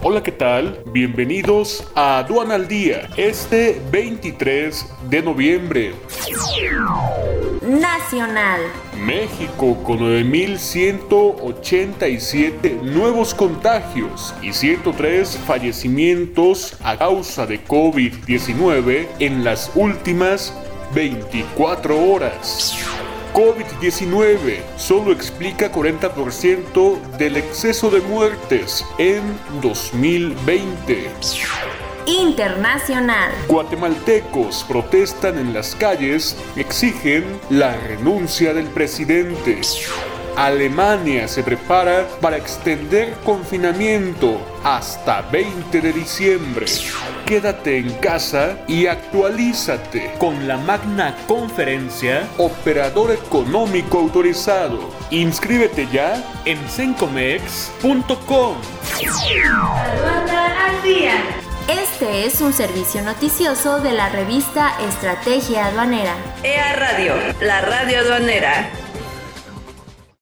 Hola, ¿qué tal? Bienvenidos a Aduana al Día, este 23 de noviembre. Nacional. México con 9.187 nuevos contagios y 103 fallecimientos a causa de COVID-19 en las últimas 24 horas. COVID-19 solo explica 40% del exceso de muertes en 2020. Internacional. Guatemaltecos protestan en las calles, exigen la renuncia del presidente. Alemania se prepara para extender confinamiento hasta 20 de diciembre. Quédate en casa y actualízate con la magna conferencia Operador Económico Autorizado. Inscríbete ya en sencomex.com. Este es un servicio noticioso de la revista Estrategia Aduanera. EA Radio, la radio aduanera.